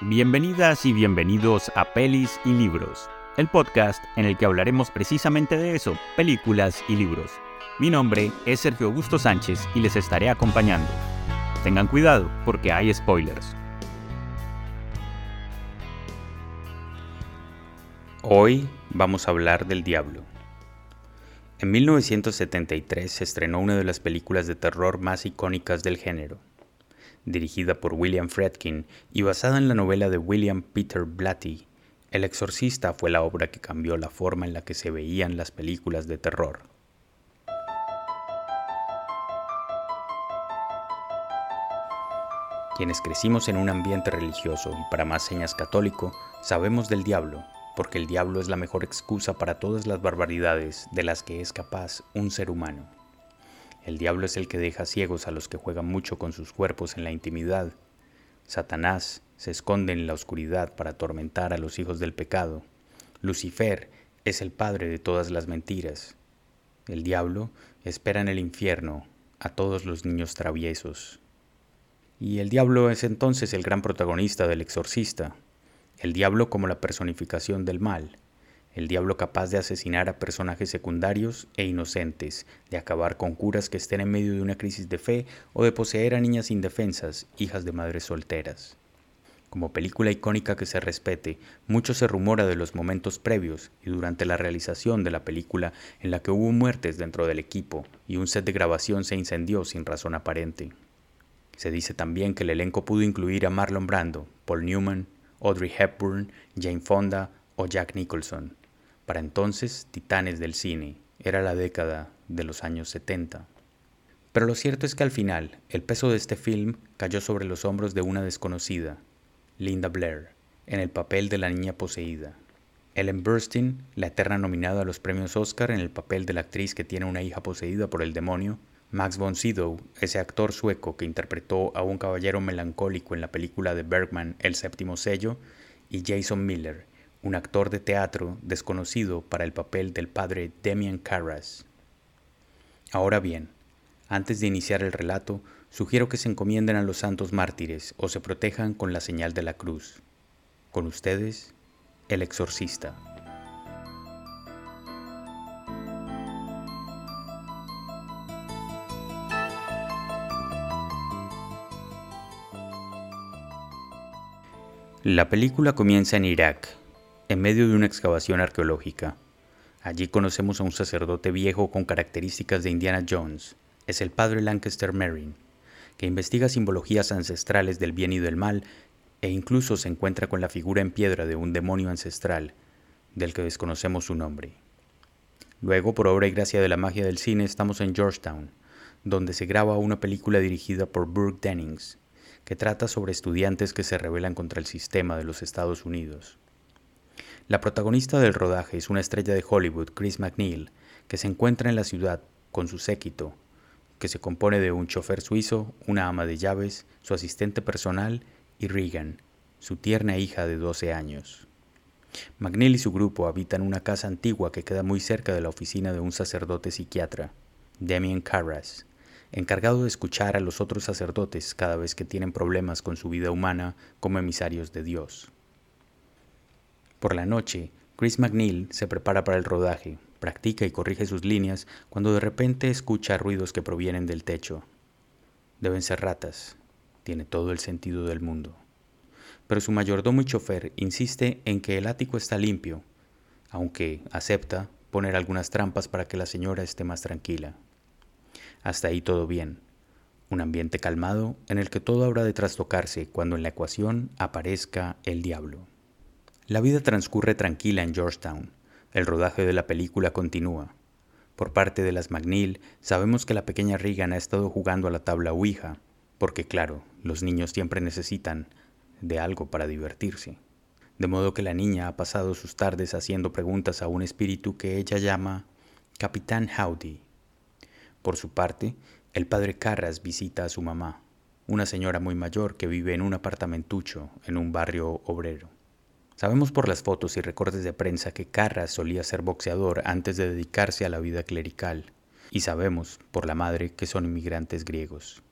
Bienvenidas y bienvenidos a Pelis y Libros, el podcast en el que hablaremos precisamente de eso, películas y libros. Mi nombre es Sergio Augusto Sánchez y les estaré acompañando. Tengan cuidado porque hay spoilers. Hoy vamos a hablar del diablo. En 1973 se estrenó una de las películas de terror más icónicas del género, dirigida por William Fredkin y basada en la novela de William Peter Blatty. El Exorcista fue la obra que cambió la forma en la que se veían las películas de terror. Quienes crecimos en un ambiente religioso y para más señas católico, sabemos del diablo, porque el diablo es la mejor excusa para todas las barbaridades de las que es capaz un ser humano. El diablo es el que deja ciegos a los que juegan mucho con sus cuerpos en la intimidad. Satanás se esconde en la oscuridad para atormentar a los hijos del pecado. Lucifer es el padre de todas las mentiras. El diablo espera en el infierno a todos los niños traviesos. Y el diablo es entonces el gran protagonista del exorcista, el diablo como la personificación del mal, el diablo capaz de asesinar a personajes secundarios e inocentes, de acabar con curas que estén en medio de una crisis de fe o de poseer a niñas indefensas, hijas de madres solteras. Como película icónica que se respete, mucho se rumora de los momentos previos y durante la realización de la película en la que hubo muertes dentro del equipo y un set de grabación se incendió sin razón aparente. Se dice también que el elenco pudo incluir a Marlon Brando, Paul Newman, Audrey Hepburn, Jane Fonda o Jack Nicholson. Para entonces, titanes del cine, era la década de los años 70. Pero lo cierto es que al final, el peso de este film cayó sobre los hombros de una desconocida, Linda Blair, en el papel de la niña poseída. Ellen Burstyn, la eterna nominada a los premios Oscar en el papel de la actriz que tiene una hija poseída por el demonio, Max von Sydow, ese actor sueco que interpretó a un caballero melancólico en la película de Bergman El séptimo sello, y Jason Miller, un actor de teatro desconocido para el papel del padre Demian Carras. Ahora bien, antes de iniciar el relato, sugiero que se encomienden a los santos mártires o se protejan con la señal de la cruz. Con ustedes, el exorcista. La película comienza en Irak, en medio de una excavación arqueológica. Allí conocemos a un sacerdote viejo con características de Indiana Jones. Es el padre Lancaster Merrin, que investiga simbologías ancestrales del bien y del mal e incluso se encuentra con la figura en piedra de un demonio ancestral, del que desconocemos su nombre. Luego, por obra y gracia de la magia del cine, estamos en Georgetown, donde se graba una película dirigida por Burke Dennings, que trata sobre estudiantes que se rebelan contra el sistema de los Estados Unidos. La protagonista del rodaje es una estrella de Hollywood, Chris McNeil, que se encuentra en la ciudad con su séquito, que se compone de un chofer suizo, una ama de llaves, su asistente personal y Regan, su tierna hija de 12 años. McNeil y su grupo habitan una casa antigua que queda muy cerca de la oficina de un sacerdote psiquiatra, Damien Carras, encargado de escuchar a los otros sacerdotes cada vez que tienen problemas con su vida humana como emisarios de Dios. Por la noche, Chris McNeil se prepara para el rodaje, practica y corrige sus líneas cuando de repente escucha ruidos que provienen del techo. Deben ser ratas, tiene todo el sentido del mundo. Pero su mayordomo y chofer insiste en que el ático está limpio, aunque acepta poner algunas trampas para que la señora esté más tranquila. Hasta ahí todo bien. Un ambiente calmado en el que todo habrá de trastocarse cuando en la ecuación aparezca el diablo. La vida transcurre tranquila en Georgetown. El rodaje de la película continúa. Por parte de las McNeil, sabemos que la pequeña Regan ha estado jugando a la tabla Ouija, porque claro, los niños siempre necesitan de algo para divertirse. De modo que la niña ha pasado sus tardes haciendo preguntas a un espíritu que ella llama Capitán Howdy, por su parte, el padre Carras visita a su mamá, una señora muy mayor que vive en un apartamentucho en un barrio obrero. Sabemos por las fotos y recortes de prensa que Carras solía ser boxeador antes de dedicarse a la vida clerical, y sabemos por la madre que son inmigrantes griegos.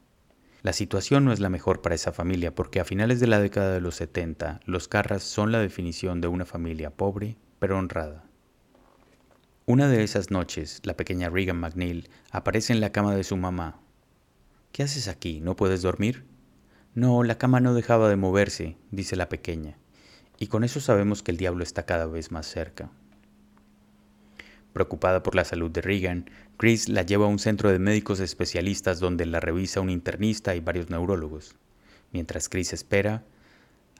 La situación no es la mejor para esa familia porque a finales de la década de los 70 los Carras son la definición de una familia pobre pero honrada. Una de esas noches, la pequeña Regan McNeil aparece en la cama de su mamá. ¿Qué haces aquí? ¿No puedes dormir? No, la cama no dejaba de moverse, dice la pequeña, y con eso sabemos que el diablo está cada vez más cerca. Preocupada por la salud de Regan, Chris la lleva a un centro de médicos especialistas donde la revisa un internista y varios neurólogos. Mientras Chris espera,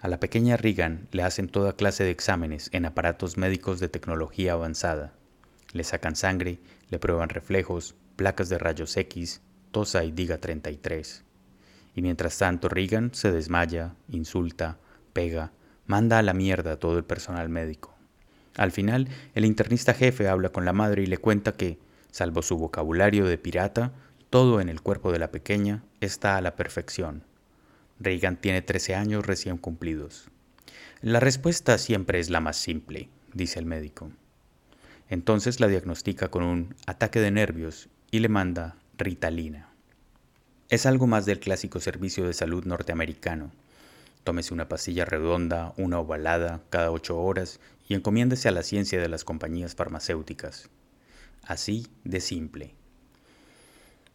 a la pequeña Regan le hacen toda clase de exámenes en aparatos médicos de tecnología avanzada. Le sacan sangre, le prueban reflejos, placas de rayos X, tosa y diga 33. Y mientras tanto Regan se desmaya, insulta, pega, manda a la mierda a todo el personal médico. Al final, el internista jefe habla con la madre y le cuenta que, salvo su vocabulario de pirata, todo en el cuerpo de la pequeña está a la perfección. Reagan tiene 13 años recién cumplidos. La respuesta siempre es la más simple, dice el médico. Entonces la diagnostica con un ataque de nervios y le manda Ritalina. Es algo más del clásico servicio de salud norteamericano, Tómese una pastilla redonda, una ovalada, cada ocho horas y encomiéndese a la ciencia de las compañías farmacéuticas. Así de simple.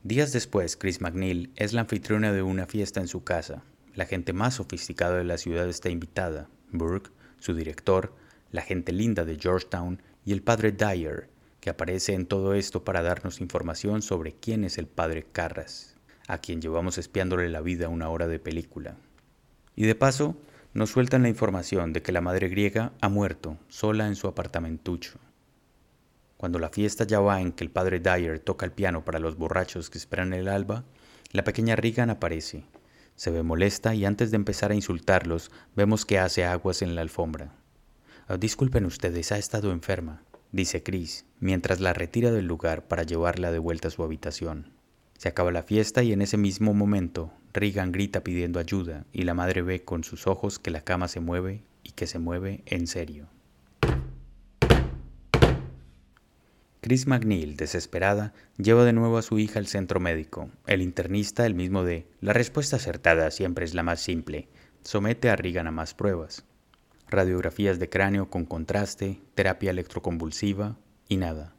Días después, Chris McNeil es la anfitriona de una fiesta en su casa. La gente más sofisticada de la ciudad está invitada. Burke, su director, la gente linda de Georgetown y el padre Dyer, que aparece en todo esto para darnos información sobre quién es el padre Carras, a quien llevamos espiándole la vida una hora de película. Y de paso, nos sueltan la información de que la madre griega ha muerto sola en su apartamentucho. Cuando la fiesta ya va en que el padre Dyer toca el piano para los borrachos que esperan el alba, la pequeña Regan aparece. Se ve molesta y antes de empezar a insultarlos, vemos que hace aguas en la alfombra. Oh, disculpen ustedes, ha estado enferma, dice Chris, mientras la retira del lugar para llevarla de vuelta a su habitación. Se acaba la fiesta y en ese mismo momento Regan grita pidiendo ayuda y la madre ve con sus ojos que la cama se mueve y que se mueve en serio. Chris McNeil, desesperada, lleva de nuevo a su hija al centro médico. El internista, el mismo de la respuesta acertada siempre es la más simple, somete a Regan a más pruebas. Radiografías de cráneo con contraste, terapia electroconvulsiva y nada.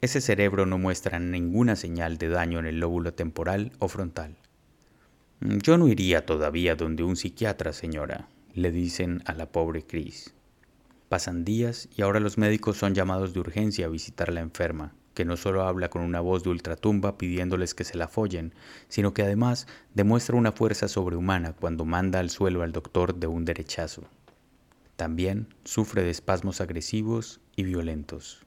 Ese cerebro no muestra ninguna señal de daño en el lóbulo temporal o frontal. Yo no iría todavía donde un psiquiatra, señora, le dicen a la pobre Chris. Pasan días y ahora los médicos son llamados de urgencia a visitar a la enferma, que no solo habla con una voz de ultratumba pidiéndoles que se la follen, sino que además demuestra una fuerza sobrehumana cuando manda al suelo al doctor de un derechazo. También sufre de espasmos agresivos y violentos.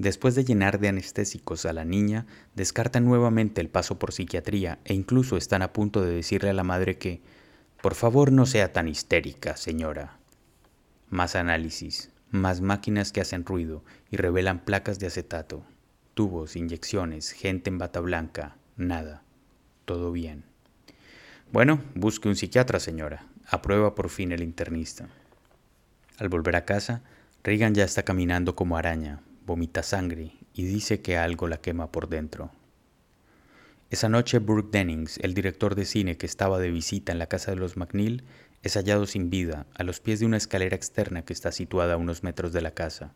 Después de llenar de anestésicos a la niña, descartan nuevamente el paso por psiquiatría e incluso están a punto de decirle a la madre que, por favor no sea tan histérica, señora. Más análisis, más máquinas que hacen ruido y revelan placas de acetato, tubos, inyecciones, gente en bata blanca, nada. Todo bien. Bueno, busque un psiquiatra, señora. Aprueba por fin el internista. Al volver a casa, Regan ya está caminando como araña, vomita sangre y dice que algo la quema por dentro. Esa noche Brooke Dennings, el director de cine que estaba de visita en la casa de los McNeil, es hallado sin vida a los pies de una escalera externa que está situada a unos metros de la casa.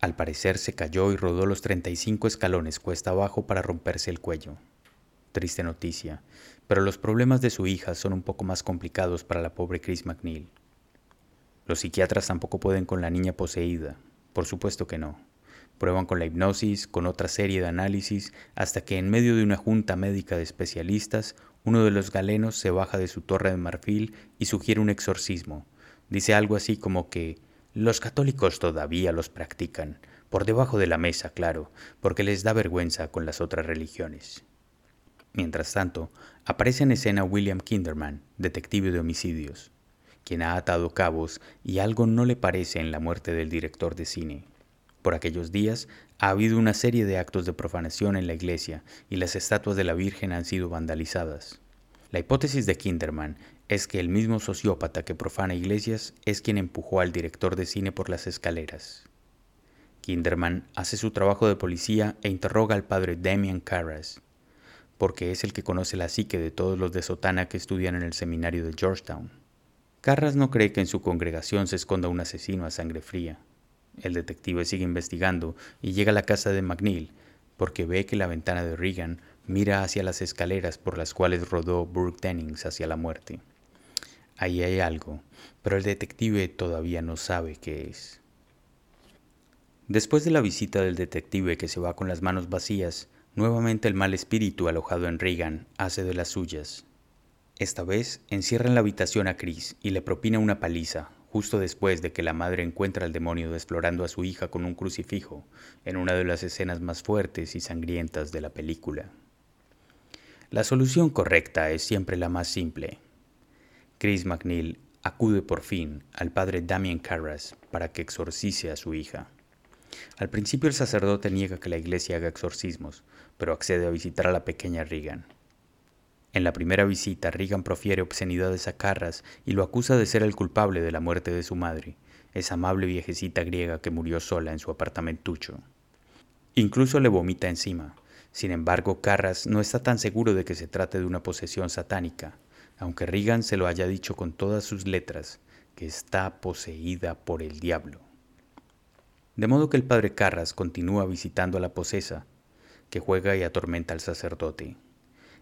Al parecer se cayó y rodó los 35 escalones cuesta abajo para romperse el cuello. Triste noticia, pero los problemas de su hija son un poco más complicados para la pobre Chris McNeil. Los psiquiatras tampoco pueden con la niña poseída, por supuesto que no. Prueban con la hipnosis, con otra serie de análisis, hasta que en medio de una junta médica de especialistas, uno de los galenos se baja de su torre de marfil y sugiere un exorcismo. Dice algo así como que los católicos todavía los practican, por debajo de la mesa, claro, porque les da vergüenza con las otras religiones. Mientras tanto, aparece en escena William Kinderman, detective de homicidios, quien ha atado cabos y algo no le parece en la muerte del director de cine. Por aquellos días ha habido una serie de actos de profanación en la iglesia y las estatuas de la Virgen han sido vandalizadas. La hipótesis de Kinderman es que el mismo sociópata que profana iglesias es quien empujó al director de cine por las escaleras. Kinderman hace su trabajo de policía e interroga al padre Damien Carras. porque es el que conoce la psique de todos los de sotana que estudian en el seminario de Georgetown. Carras no cree que en su congregación se esconda un asesino a sangre fría. El detective sigue investigando y llega a la casa de McNeil porque ve que la ventana de Regan mira hacia las escaleras por las cuales rodó Burke Dennings hacia la muerte. Ahí hay algo, pero el detective todavía no sabe qué es. Después de la visita del detective que se va con las manos vacías, nuevamente el mal espíritu alojado en Regan hace de las suyas. Esta vez encierra en la habitación a Chris y le propina una paliza, justo después de que la madre encuentra al demonio explorando a su hija con un crucifijo, en una de las escenas más fuertes y sangrientas de la película. La solución correcta es siempre la más simple. Chris McNeil acude por fin al padre Damien Carras para que exorcice a su hija. Al principio el sacerdote niega que la iglesia haga exorcismos, pero accede a visitar a la pequeña Regan. En la primera visita, Regan profiere obscenidades a Carras y lo acusa de ser el culpable de la muerte de su madre, esa amable viejecita griega que murió sola en su apartamentucho. Incluso le vomita encima. Sin embargo, Carras no está tan seguro de que se trate de una posesión satánica, aunque Regan se lo haya dicho con todas sus letras, que está poseída por el diablo. De modo que el padre Carras continúa visitando a la posesa, que juega y atormenta al sacerdote.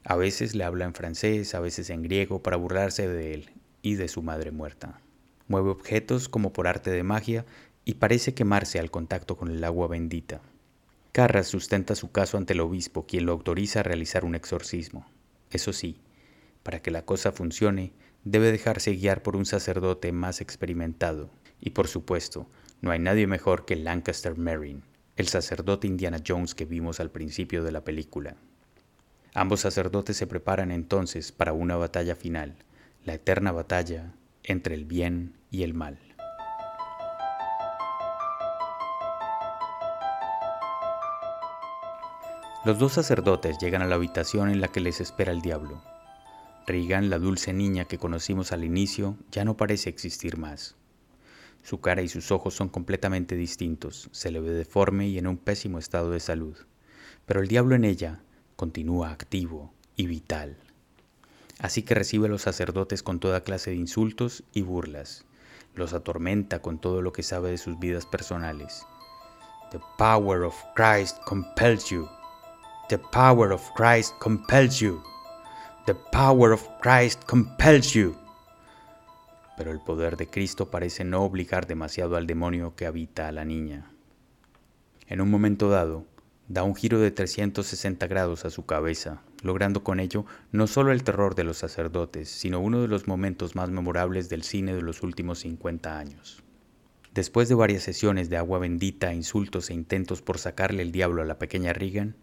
A veces le habla en francés, a veces en griego, para burlarse de él y de su madre muerta. Mueve objetos como por arte de magia y parece quemarse al contacto con el agua bendita. Carras sustenta su caso ante el obispo, quien lo autoriza a realizar un exorcismo. Eso sí, para que la cosa funcione, debe dejarse guiar por un sacerdote más experimentado. Y por supuesto, no hay nadie mejor que Lancaster Merrin, el sacerdote Indiana Jones que vimos al principio de la película. Ambos sacerdotes se preparan entonces para una batalla final, la eterna batalla entre el bien y el mal. Los dos sacerdotes llegan a la habitación en la que les espera el diablo. Regan, la dulce niña que conocimos al inicio, ya no parece existir más. Su cara y sus ojos son completamente distintos, se le ve deforme y en un pésimo estado de salud. Pero el diablo en ella continúa activo y vital. Así que recibe a los sacerdotes con toda clase de insultos y burlas. Los atormenta con todo lo que sabe de sus vidas personales. The power of Christ compels you. The power of Christ compels you. The power of Christ compels you. Pero el poder de Cristo parece no obligar demasiado al demonio que habita a la niña. En un momento dado, da un giro de 360 grados a su cabeza, logrando con ello no solo el terror de los sacerdotes, sino uno de los momentos más memorables del cine de los últimos 50 años. Después de varias sesiones de agua bendita, insultos e intentos por sacarle el diablo a la pequeña Regan,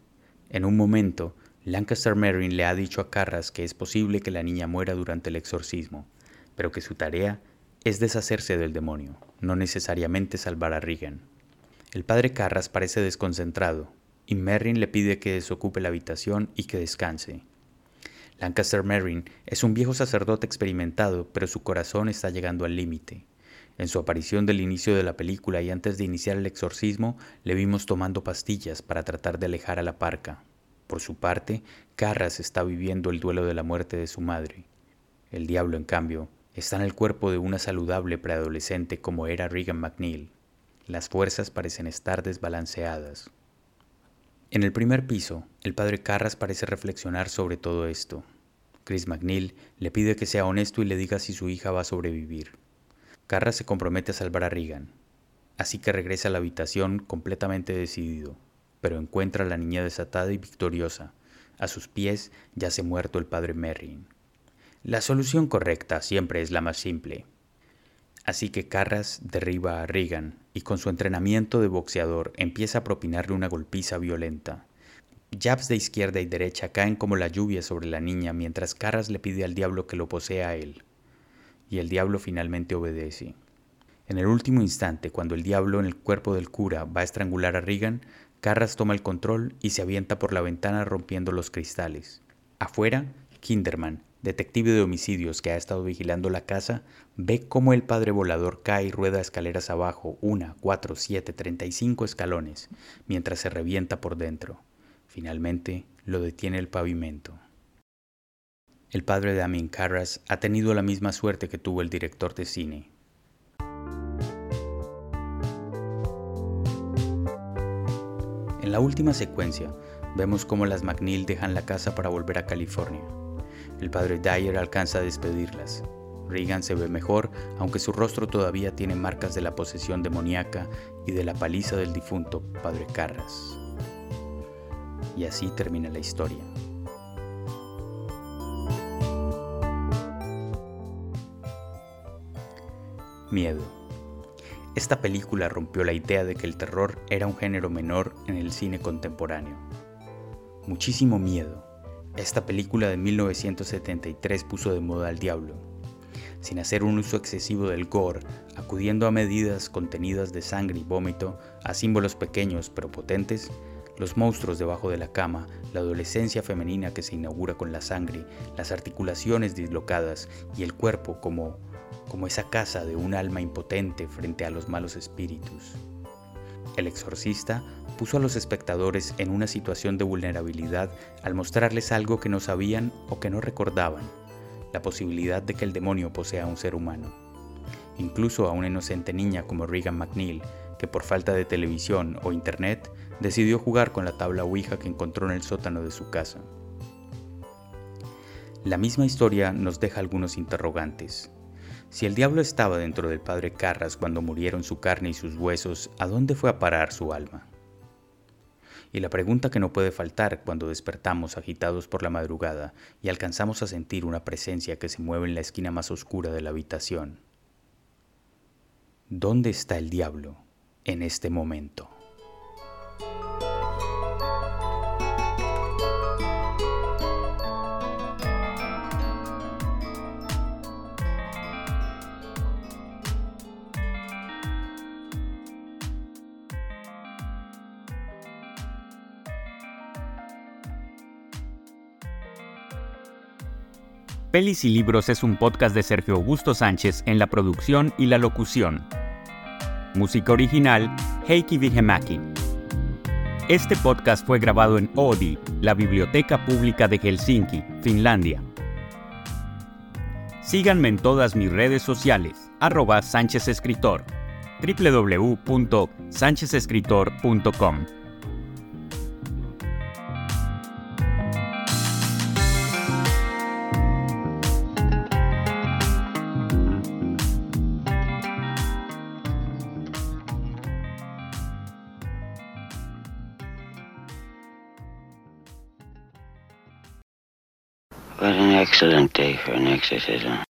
en un momento, Lancaster Merrin le ha dicho a Carras que es posible que la niña muera durante el exorcismo, pero que su tarea es deshacerse del demonio, no necesariamente salvar a Regan. El padre Carras parece desconcentrado, y Merrin le pide que desocupe la habitación y que descanse. Lancaster Merrin es un viejo sacerdote experimentado, pero su corazón está llegando al límite. En su aparición del inicio de la película y antes de iniciar el exorcismo, le vimos tomando pastillas para tratar de alejar a la parca. Por su parte, Carras está viviendo el duelo de la muerte de su madre. El diablo, en cambio, está en el cuerpo de una saludable preadolescente como era Regan McNeil. Las fuerzas parecen estar desbalanceadas. En el primer piso, el padre Carras parece reflexionar sobre todo esto. Chris McNeil le pide que sea honesto y le diga si su hija va a sobrevivir. Carras se compromete a salvar a Regan, así que regresa a la habitación completamente decidido, pero encuentra a la niña desatada y victoriosa. A sus pies yace muerto el padre Merrin. La solución correcta siempre es la más simple. Así que Carras derriba a Regan y con su entrenamiento de boxeador empieza a propinarle una golpiza violenta. Jabs de izquierda y derecha caen como la lluvia sobre la niña mientras Carras le pide al diablo que lo posea a él. Y el diablo finalmente obedece. En el último instante, cuando el diablo en el cuerpo del cura va a estrangular a Regan, Carras toma el control y se avienta por la ventana rompiendo los cristales. Afuera, Kinderman, detective de homicidios que ha estado vigilando la casa, ve cómo el padre volador cae y rueda escaleras abajo, una, cuatro, siete, treinta y cinco escalones, mientras se revienta por dentro. Finalmente, lo detiene el pavimento. El padre de Damien Carras ha tenido la misma suerte que tuvo el director de cine. En la última secuencia, vemos cómo las McNeil dejan la casa para volver a California. El padre Dyer alcanza a despedirlas. Regan se ve mejor, aunque su rostro todavía tiene marcas de la posesión demoníaca y de la paliza del difunto padre Carras. Y así termina la historia. Miedo. Esta película rompió la idea de que el terror era un género menor en el cine contemporáneo. Muchísimo miedo. Esta película de 1973 puso de moda al diablo. Sin hacer un uso excesivo del gore, acudiendo a medidas contenidas de sangre y vómito, a símbolos pequeños pero potentes, los monstruos debajo de la cama, la adolescencia femenina que se inaugura con la sangre, las articulaciones dislocadas y el cuerpo como como esa casa de un alma impotente frente a los malos espíritus. El exorcista puso a los espectadores en una situación de vulnerabilidad al mostrarles algo que no sabían o que no recordaban, la posibilidad de que el demonio posea a un ser humano. Incluso a una inocente niña como Regan McNeil, que por falta de televisión o internet decidió jugar con la tabla Ouija que encontró en el sótano de su casa. La misma historia nos deja algunos interrogantes. Si el diablo estaba dentro del padre Carras cuando murieron su carne y sus huesos, ¿a dónde fue a parar su alma? Y la pregunta que no puede faltar cuando despertamos agitados por la madrugada y alcanzamos a sentir una presencia que se mueve en la esquina más oscura de la habitación. ¿Dónde está el diablo en este momento? Pelis y Libros es un podcast de Sergio Augusto Sánchez en la producción y la locución. Música original, Heikki Vihemaki. Este podcast fue grabado en Oodi, la Biblioteca Pública de Helsinki, Finlandia. Síganme en todas mis redes sociales, arroba Sánchez Escritor, www.sanchezescritor.com. excellent day for an exorcism.